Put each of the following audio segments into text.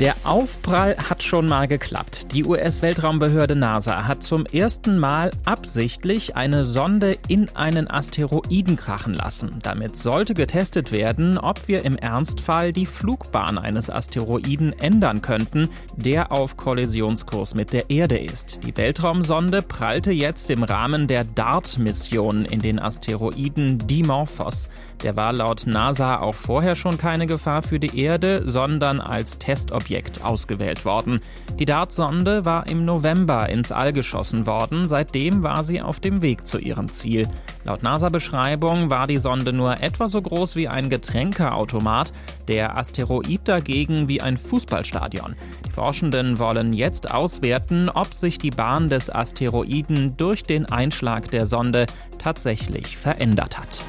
Der Aufprall hat schon mal geklappt. Die US-Weltraumbehörde NASA hat zum ersten Mal absichtlich eine Sonde in einen Asteroiden krachen lassen. Damit sollte getestet werden, ob wir im Ernstfall die Flugbahn eines Asteroiden ändern könnten, der auf Kollisionskurs mit der Erde ist. Die Weltraumsonde prallte jetzt im Rahmen der DART-Mission in den Asteroiden Dimorphos. Der war laut NASA auch vorher schon keine Gefahr für die Erde, sondern als Testobjekt ausgewählt worden. Die DART-Sonde war im November ins All geschossen worden, seitdem war sie auf dem Weg zu ihrem Ziel. Laut NASA-Beschreibung war die Sonde nur etwa so groß wie ein Getränkeautomat, der Asteroid dagegen wie ein Fußballstadion. Die Forschenden wollen jetzt auswerten, ob sich die Bahn des Asteroiden durch den Einschlag der Sonde tatsächlich verändert hat.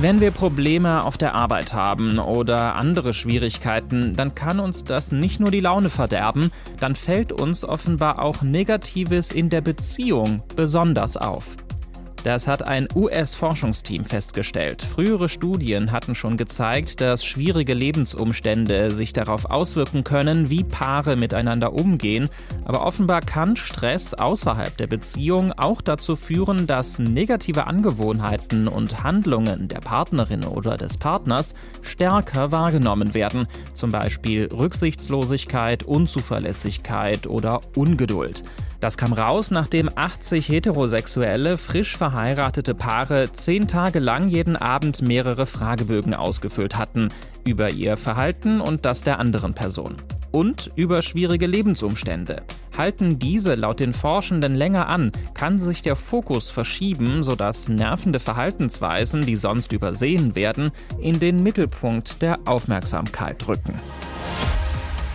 Wenn wir Probleme auf der Arbeit haben oder andere Schwierigkeiten, dann kann uns das nicht nur die Laune verderben, dann fällt uns offenbar auch Negatives in der Beziehung besonders auf. Das hat ein US-Forschungsteam festgestellt. Frühere Studien hatten schon gezeigt, dass schwierige Lebensumstände sich darauf auswirken können, wie Paare miteinander umgehen. Aber offenbar kann Stress außerhalb der Beziehung auch dazu führen, dass negative Angewohnheiten und Handlungen der Partnerin oder des Partners stärker wahrgenommen werden. Zum Beispiel Rücksichtslosigkeit, Unzuverlässigkeit oder Ungeduld. Das kam raus, nachdem 80 heterosexuelle, frisch verheiratete Paare zehn Tage lang jeden Abend mehrere Fragebögen ausgefüllt hatten über ihr Verhalten und das der anderen Person. Und über schwierige Lebensumstände. Halten diese laut den Forschenden länger an, kann sich der Fokus verschieben, sodass nervende Verhaltensweisen, die sonst übersehen werden, in den Mittelpunkt der Aufmerksamkeit rücken.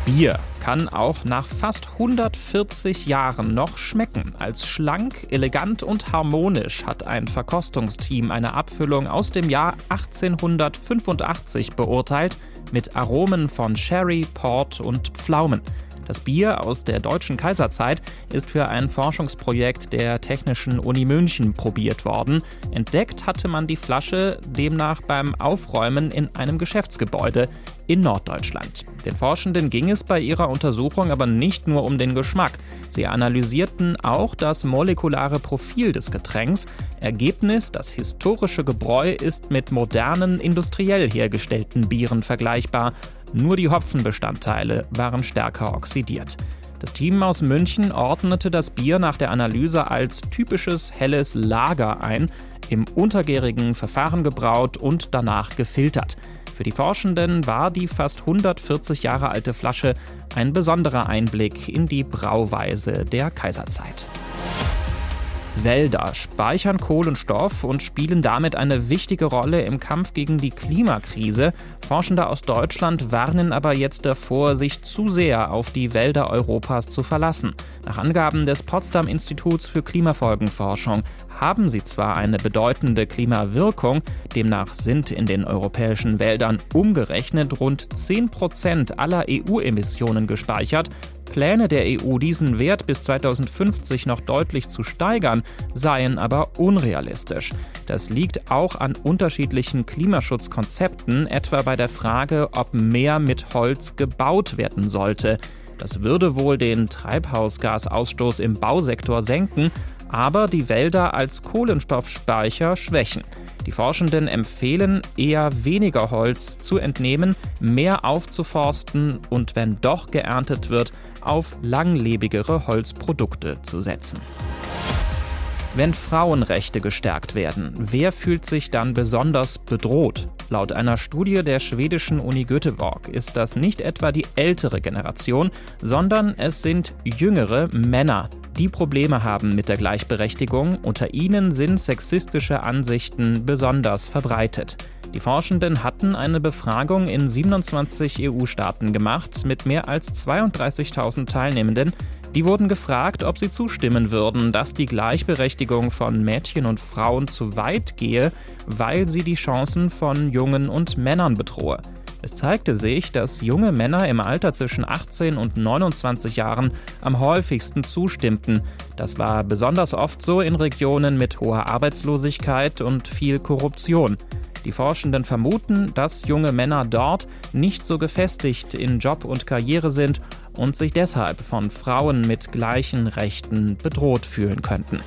Bier kann auch nach fast 140 Jahren noch schmecken. Als schlank, elegant und harmonisch hat ein Verkostungsteam eine Abfüllung aus dem Jahr 1885 beurteilt mit Aromen von Sherry, Port und Pflaumen. Das Bier aus der deutschen Kaiserzeit ist für ein Forschungsprojekt der Technischen Uni München probiert worden. Entdeckt hatte man die Flasche demnach beim Aufräumen in einem Geschäftsgebäude in Norddeutschland. Den Forschenden ging es bei ihrer Untersuchung aber nicht nur um den Geschmack. Sie analysierten auch das molekulare Profil des Getränks. Ergebnis, das historische Gebräu ist mit modernen, industriell hergestellten Bieren vergleichbar. Nur die Hopfenbestandteile waren stärker oxidiert. Das Team aus München ordnete das Bier nach der Analyse als typisches helles Lager ein, im untergärigen Verfahren gebraut und danach gefiltert. Für die Forschenden war die fast 140 Jahre alte Flasche ein besonderer Einblick in die Brauweise der Kaiserzeit. Wälder speichern Kohlenstoff und spielen damit eine wichtige Rolle im Kampf gegen die Klimakrise. Forschende aus Deutschland warnen aber jetzt davor, sich zu sehr auf die Wälder Europas zu verlassen. Nach Angaben des Potsdam Instituts für Klimafolgenforschung haben sie zwar eine bedeutende Klimawirkung, demnach sind in den europäischen Wäldern umgerechnet rund 10 Prozent aller EU-Emissionen gespeichert, Pläne der EU, diesen Wert bis 2050 noch deutlich zu steigern, seien aber unrealistisch. Das liegt auch an unterschiedlichen Klimaschutzkonzepten, etwa bei der Frage, ob mehr mit Holz gebaut werden sollte. Das würde wohl den Treibhausgasausstoß im Bausektor senken, aber die Wälder als Kohlenstoffspeicher schwächen. Die Forschenden empfehlen, eher weniger Holz zu entnehmen, mehr aufzuforsten und wenn doch geerntet wird, auf langlebigere Holzprodukte zu setzen. Wenn Frauenrechte gestärkt werden, wer fühlt sich dann besonders bedroht? Laut einer Studie der schwedischen Uni Göteborg ist das nicht etwa die ältere Generation, sondern es sind jüngere Männer, die Probleme haben mit der Gleichberechtigung. Unter ihnen sind sexistische Ansichten besonders verbreitet. Die Forschenden hatten eine Befragung in 27 EU-Staaten gemacht mit mehr als 32.000 Teilnehmenden. Die wurden gefragt, ob sie zustimmen würden, dass die Gleichberechtigung von Mädchen und Frauen zu weit gehe, weil sie die Chancen von Jungen und Männern bedrohe. Es zeigte sich, dass junge Männer im Alter zwischen 18 und 29 Jahren am häufigsten zustimmten. Das war besonders oft so in Regionen mit hoher Arbeitslosigkeit und viel Korruption. Die Forschenden vermuten, dass junge Männer dort nicht so gefestigt in Job und Karriere sind und sich deshalb von Frauen mit gleichen Rechten bedroht fühlen könnten.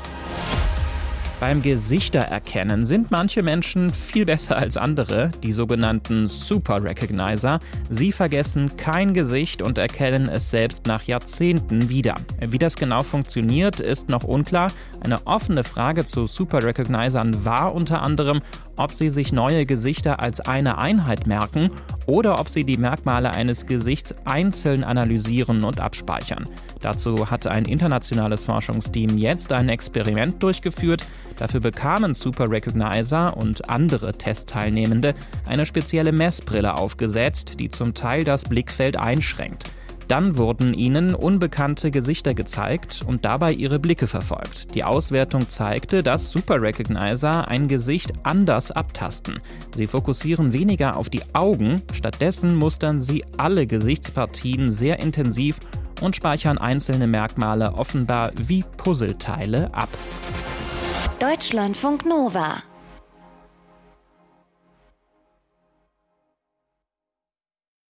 Beim Gesichtererkennen sind manche Menschen viel besser als andere, die sogenannten Super Recognizer. Sie vergessen kein Gesicht und erkennen es selbst nach Jahrzehnten wieder. Wie das genau funktioniert, ist noch unklar. Eine offene Frage zu Super Recognizern war unter anderem, ob sie sich neue Gesichter als eine Einheit merken oder ob sie die Merkmale eines Gesichts einzeln analysieren und abspeichern. Dazu hat ein internationales Forschungsteam jetzt ein Experiment durchgeführt. Dafür bekamen Super Recognizer und andere Testteilnehmende eine spezielle Messbrille aufgesetzt, die zum Teil das Blickfeld einschränkt. Dann wurden ihnen unbekannte Gesichter gezeigt und dabei ihre Blicke verfolgt. Die Auswertung zeigte, dass Super Recognizer ein Gesicht anders abtasten. Sie fokussieren weniger auf die Augen, stattdessen mustern sie alle Gesichtspartien sehr intensiv und speichern einzelne Merkmale offenbar wie Puzzleteile ab. Deutschlandfunk Nova